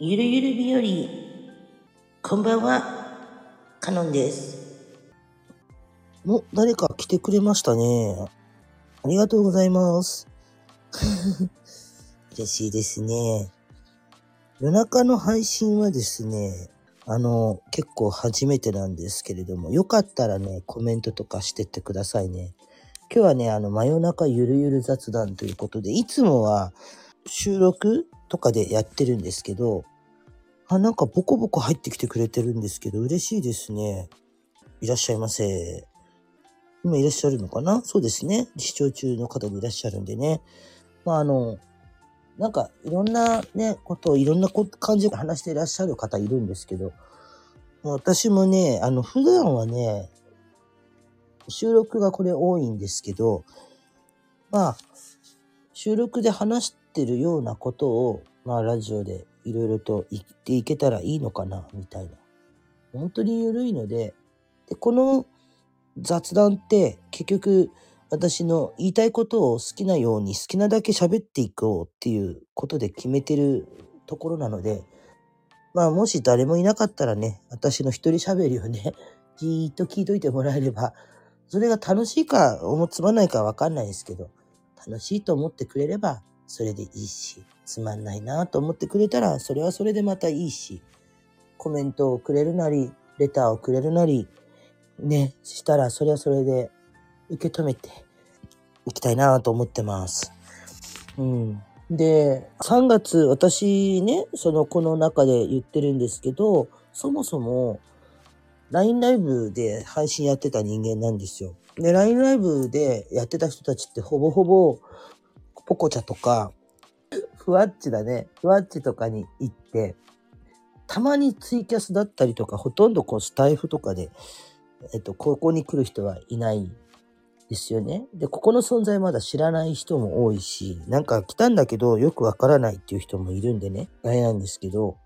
ゆるゆる日和、こんばんは、カノンです。お、誰か来てくれましたね。ありがとうございます。嬉しいですね。夜中の配信はですね、あの、結構初めてなんですけれども、よかったらね、コメントとかしてってくださいね。今日はね、あの、真夜中ゆるゆる雑談ということで、いつもは収録とかでやってるんですけど、あ、なんかボコボコ入ってきてくれてるんですけど、嬉しいですね。いらっしゃいませ。今いらっしゃるのかな？そうですね。視聴中の方でいらっしゃるんでね。まあ、あの、なんかいろんなね、ことをいろんな感じで話していらっしゃる方いるんですけど、私もね、あの、普段はね、収録がこれ多いんですけど、まあ、収録で話してるようなことを、まあ、ラジオでいろいろと言っていけたらいいのかな、みたいな。本当に緩いので、で、この雑談って結局私の言いたいことを好きなように好きなだけ喋っていこうっていうことで決めてるところなので、まあもし誰もいなかったらね、私の一人喋りをね、じーっと聞いといてもらえれば、それが楽しいか、思つまんないかわかんないですけど、楽しいと思ってくれれば、それでいいし、つまんないなと思ってくれたら、それはそれでまたいいし、コメントをくれるなり、レターをくれるなり、ね、したらそれはそれで受け止めていきたいなと思ってます。うん。で、3月、私ね、その、この中で言ってるんですけど、そもそも、LINE ライブで配信やってた人間なんですよ。で、LINE ライブでやってた人たちってほぼほぼ、ポコチャとか、ふわっちだね。ふわっちとかに行って、たまにツイキャスだったりとか、ほとんどこうスタイフとかで、えっと、ここに来る人はいないですよね。で、ここの存在まだ知らない人も多いし、なんか来たんだけどよくわからないっていう人もいるんでね、あれなんですけど、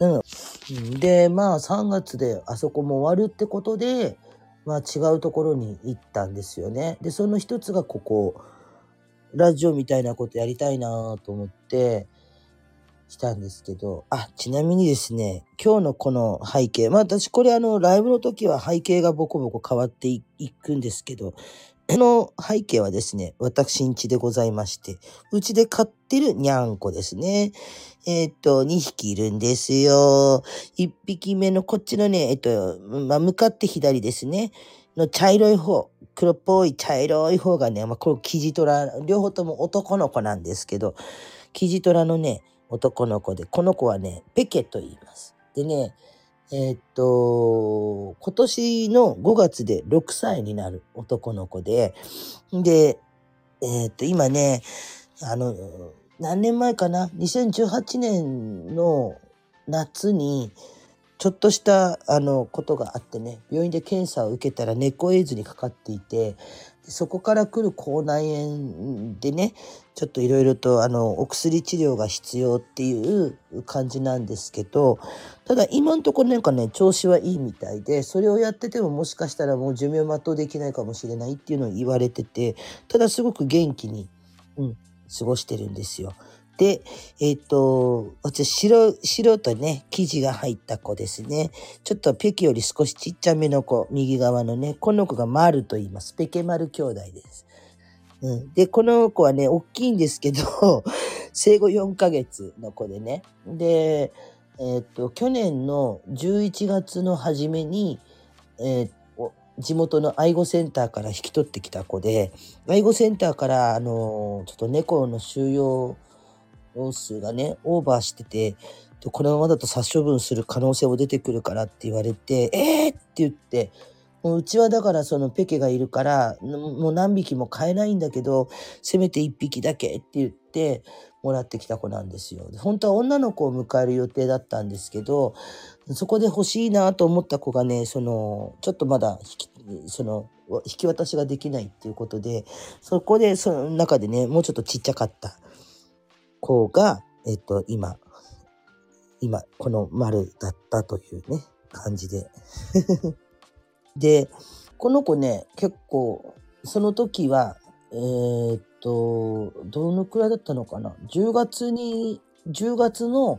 うん、で、まあ3月であそこも終わるってことで、まあ違うところに行ったんですよね。で、その一つがここ、ラジオみたいなことやりたいなと思って、したんですけど、あ、ちなみにですね、今日のこの背景、まあ私これあのライブの時は背景がボコボコ変わっていくんですけど、この背景はですね、私ん家でございまして、うちで飼ってるにゃんこですね。えっ、と、2匹いるんですよ。1匹目のこっちのね、えっ、と、まあ、向かって左ですね。の茶色い方、黒っぽい茶色い方がね、まあ、これキジトラ、両方とも男の子なんですけど、キジトラのね、男の子で、この子はね、ペケと言います。でね、えーっと、今年の5月で6歳になる男の子で、で、えーっと、今ね、あの、何年前かな ?2018 年の夏に、ちょっとした、あの、ことがあってね、病院で検査を受けたら猫エイズにかかっていて、そこから来る口内炎でね、ちょっといろいろとあのお薬治療が必要っていう感じなんですけどただ今のところなんかね調子はいいみたいでそれをやっててももしかしたらもう寿命全うできないかもしれないっていうのを言われててただすごく元気に、うん、過ごしてるんですよ。で、えっ、と、私、白、白とね、生地が入った子ですね。ちょっとペケより少しちっちゃめの子、右側のね、この子が丸と言います。ペケ丸兄弟です。うん、で、この子はね、大きいんですけど、生後4ヶ月の子でね。で、えっ、と、去年の11月の初めに、えー地元の愛護センターから引き取ってきた子で、愛護センターから、あの、ちょっと猫の収容数がね、オーバーしてて、でこのままだと殺処分する可能性も出てくるからって言われて、えーって言って、もううちはだからそのペケがいるから、もう何匹も飼えないんだけど、せめて1匹だけって言ってもらってきた子なんですよ。本当は女の子を迎える予定だったんですけど、そこで欲しいなと思った子がね、その、ちょっとまだ引き、その、引き渡しができないっていうことで、そこで、その中でね、もうちょっとちっちゃかった子が、えっと、今、今、この丸だったというね、感じで。で、この子ね、結構、その時は、えーっと、どのくらいだったのかな ?10 月に、10月の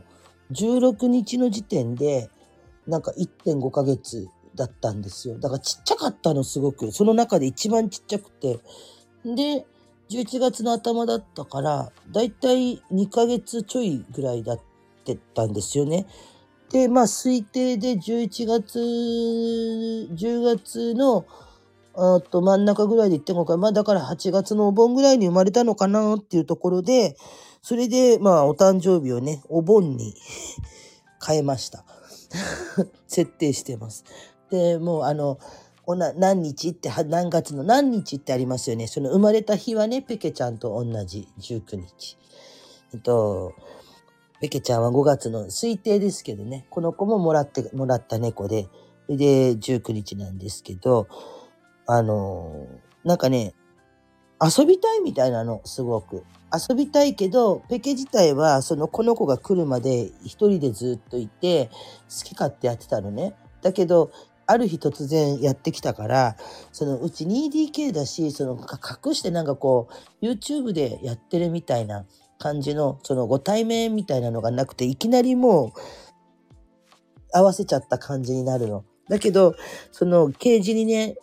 16日の時点で、なんか1.5ヶ月だったんですよ。だからちっちゃかったのすごく。その中で一番ちっちゃくて。で、11月の頭だったから、だいたい2ヶ月ちょいぐらいだってたんですよね。で、まあ推定で11月、10月の、あと真ん中ぐらいで1.5回、まあだから8月のお盆ぐらいに生まれたのかなっていうところで、それでまあお誕生日をね、お盆に変えました。設定してます。で、もうあの、おな何日って、何月の何日ってありますよね。その生まれた日はね、ペケちゃんと同じ19日。えっと、ペケちゃんは5月の推定ですけどね、この子ももらって、もらった猫で、で、19日なんですけど、あの、なんかね、遊びたいみたいなの、すごく。遊びたいけど、ペケ自体は、その、この子が来るまで一人でずっといて、好き勝手やってたのね。だけど、ある日突然やってきたから、そのうち 2DK だし、その隠してなんかこう、YouTube でやってるみたいな感じの、そのご対面みたいなのがなくて、いきなりもう、合わせちゃった感じになるの。だけど、そのケージにね、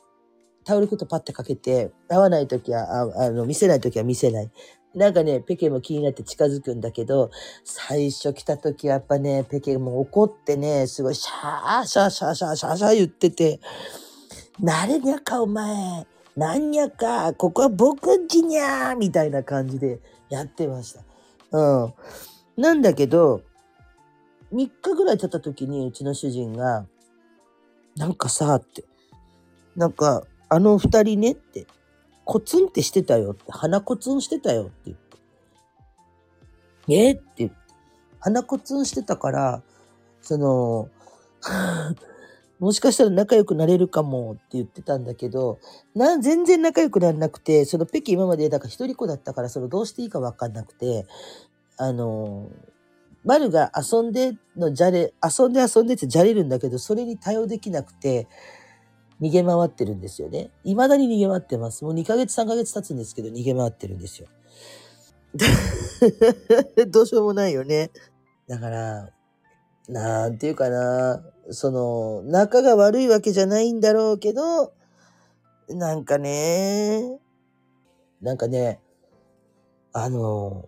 タオルコートパッてかけて、合わないときは、ああの、見せないときは見せない。なんかね、ペケも気になって近づくんだけど、最初来たときはやっぱね、ペケも怒ってね、すごいシャーシャーシャーシャーシャーシャー言ってて、なれにゃかお前、なんにゃか、ここは僕んちにゃーみたいな感じでやってました。うん。なんだけど、3日ぐらい経った時にうちの主人が、なんかさ、って、なんか、あの二人ねって、コツンってしてたよって、鼻コツンしてたよって言って。え？って言って。鼻コツンしてたから、その、もしかしたら仲良くなれるかもって言ってたんだけど、な、全然仲良くならなくて、そのペキ今までだから一人っ子だったから、そのどうしていいかわかんなくて、あの、マルが遊んでのじゃれ、遊んで遊んでってじゃれるんだけど、それに対応できなくて、逃げ回ってるんですよね。未だに逃げ回ってます。もう2ヶ月3ヶ月経つんですけど、逃げ回ってるんですよ。どうしようもないよね。だから、なんていうかな、その、仲が悪いわけじゃないんだろうけど、なんかね、なんかね、あの、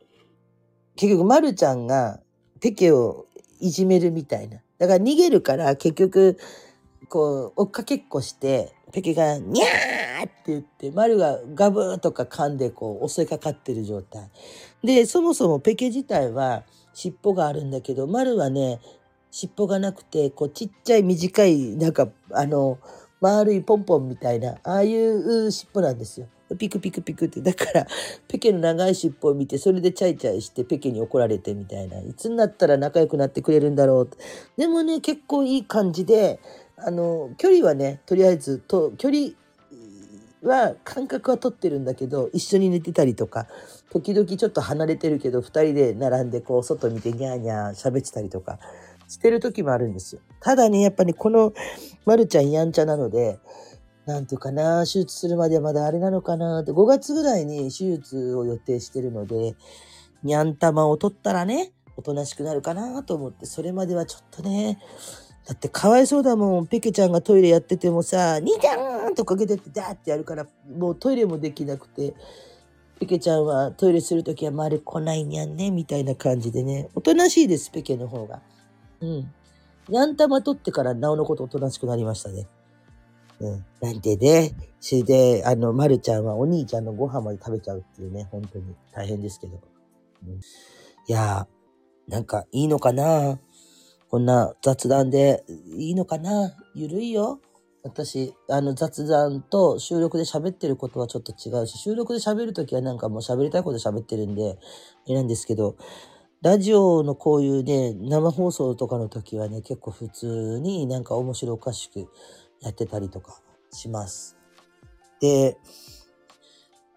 結局、まるちゃんがペケをいじめるみたいな。だから逃げるから、結局、こう、追っかけっこして、ペケが、にゃーって言って、マルがガブーとか噛んで、こう、襲いかかってる状態。で、そもそもペケ自体は尻尾があるんだけど、マルはね、尻尾がなくて、こう、ちっちゃい短い、なんか、あの、丸いポンポンみたいな、ああいう尻尾なんですよ。ピクピクピクって。だから、ペケの長い尻尾を見て、それでチャイチャイして、ペケに怒られてみたいな。いつになったら仲良くなってくれるんだろう。でもね、結構いい感じで、あの、距離はね、とりあえず、と、距離は、感覚は取ってるんだけど、一緒に寝てたりとか、時々ちょっと離れてるけど、二人で並んで、こう、外見てニャーニャー喋ってたりとか、してる時もあるんですよ。ただね、やっぱりこの、まるちゃんやんちゃなので、なんていうかな、手術するまではまだあれなのかなって、5月ぐらいに手術を予定してるので、にゃん玉を取ったらね、おとなしくなるかなと思って、それまではちょっとね、だってかわいそうだもん。ペケちゃんがトイレやっててもさ、にちゃんとかけてってダーってやるから、もうトイレもできなくて、ペケちゃんはトイレするときはまる来ないにゃんね、みたいな感じでね、おとなしいです、ペケの方が。うん。にゃん玉取ってからなおのことおとなしくなりましたね。うん。なんてね、それで、あの、まるちゃんはお兄ちゃんのご飯まで食べちゃうっていうね、本当に大変ですけど。うん、いやー、なんかいいのかなこんな雑談でいいのかな？ゆるいよ。私、あの雑談と収録で喋ってることはちょっと違うし、収録で喋るときはなんかもう喋りたいこと喋ってるんで、あれなんですけど、ラジオのこういうね、生放送とかの時はね、結構普通になんか面白おかしくやってたりとかします。で、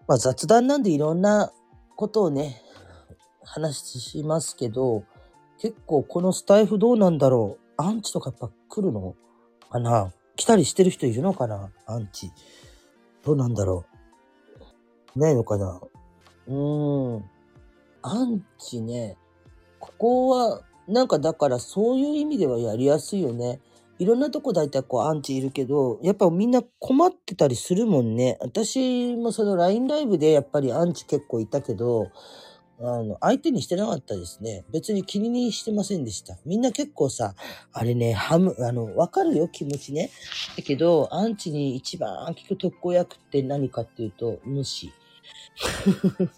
まあ雑談なんでいろんなことをね、話しますけど、結構このスタイフどうなんだろう？アンチとかやっぱ来るの？かな？来たりしてる人いるのかな？アンチ。どうなんだろう？ないのかな？うーん。アンチね、ここはなんかだからそういう意味ではやりやすいよね。いろんなとこ大体こうアンチいるけど、やっぱみんな困ってたりするもんね。私もその LINE ライブでやっぱりアンチ結構いたけど、あの、相手にしてなかったですね。別に気にしてませんでした。みんな結構さ、あれね、ハム、あの、わかるよ、気持ちね。だけど、アンチに一番効く特効薬って何かっていうと、無視。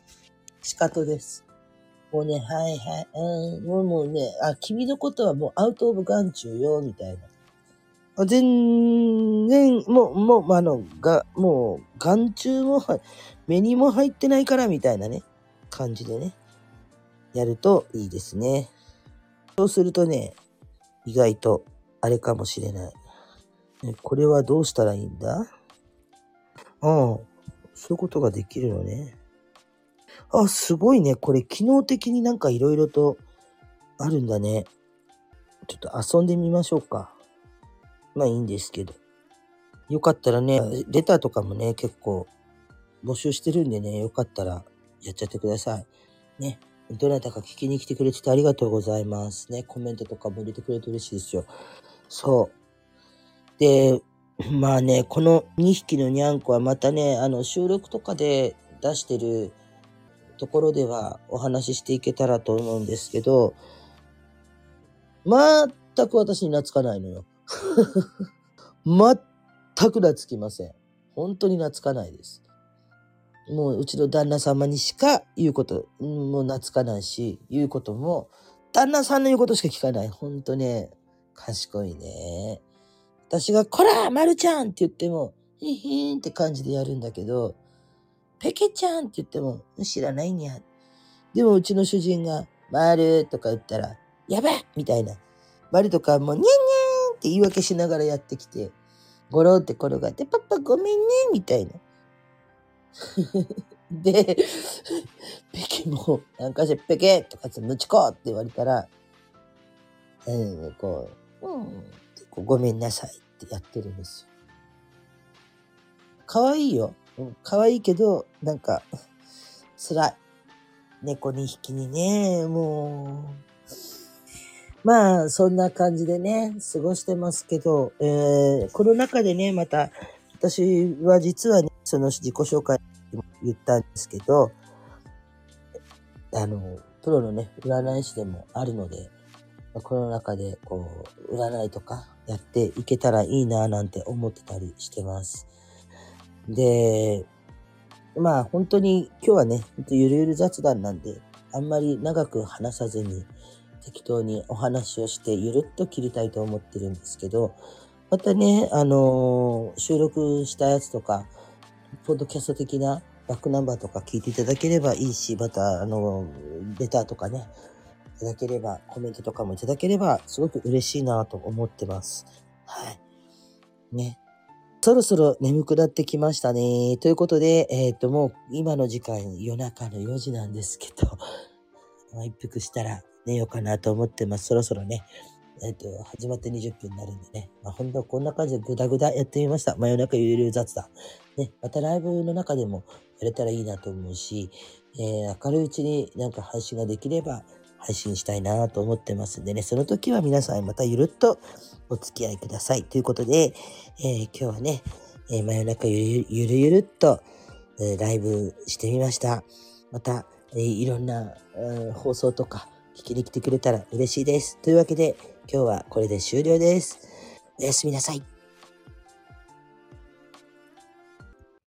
仕方です。もうね、はいはい、うん、もうね、あ、君のことはもうアウトオブ眼中よ、みたいな。全然、もう、もう、あの、が、もう、眼中も、目にも入ってないから、みたいなね、感じでね、やるといいですね。そうするとね、意外と、あれかもしれない。これはどうしたらいいんだ？ああ、そういうことができるのね。あ、すごいね。これ、機能的になんかいろいろとあるんだね。ちょっと遊んでみましょうか。まあいいんですけど。よかったらね、レターとかもね、結構募集してるんでね、よかったらやっちゃってください。ね。どなたか聞きに来てくれててありがとうございます。ね。コメントとかも入れてくれて嬉しいですよ。そう。で、まあね、この2匹のニャンコはまたね、あの、収録とかで出してるところではお話ししていけたらと思うんですけど、全く私に懐かないのよ。全く懐きません。本当に懐かないです。もううちの旦那様にしか言うこと、もう懐かないし、言うことも、旦那さんの言うことしか聞かない。ほんとね、賢いね。私が、こらまるちゃんって言っても、ひひんって感じでやるんだけど、ペケちゃんって言っても、知らないにゃ。でもうちの主人が、まるとか言ったら、やべえみたいな。まるとかもう、にゃんにゃんって言い訳しながらやってきて、ゴロンって転がって、パパごめんねみたいな。で、ペケも、なんかしペケとかつムチコって言われたら、うん、こう、うん、こうごめんなさいってやってるんですよ。可愛いよ。うん、可愛いけど、なんか、辛い。猫2匹にね、もう。まあ、そんな感じでね、過ごしてますけど、えー、この中でね、また、私は実はね、その自己紹介でも言ったんですけど、あの、プロのね、占い師でもあるので、この中で、こう、占いとかやっていけたらいいなぁなんて思ってたりしてます。で、まあ本当に今日はね、ほんとゆるゆる雑談なんで、あんまり長く話さずに適当にお話をしてゆるっと切りたいと思ってるんですけど、またね、あのー収録したやつとか、ポッドキャスト的なバックナンバーとか聞いていただければいいし、また、あのレターとかね、いただければ、コメントとかもいただければ、すごく嬉しいなと思ってます。はい。ね。そろそろ眠くなってきましたね。ということで、えっ、と、もう今の時間夜中の4時なんですけど、一服したら寝ようかなと思ってます。そろそろね、えっ、と、始まって20分になるんでね。まあ本当こんな感じでグダグダやってみました。真夜中ゆるゆる雑談。ね、またライブの中でもやれたらいいなと思うし、えー明るいうちになんか配信ができれば配信したいなと思ってますんでね、その時は皆さんまたゆるっとお付き合いください。ということで、えー今日はね、えー真夜中ゆるゆるゆるっと、えライブしてみました。また、えーいろんな、うん放送とか聞きに来てくれたら嬉しいです。というわけで、今日はこれで終了です。おやすみなさい。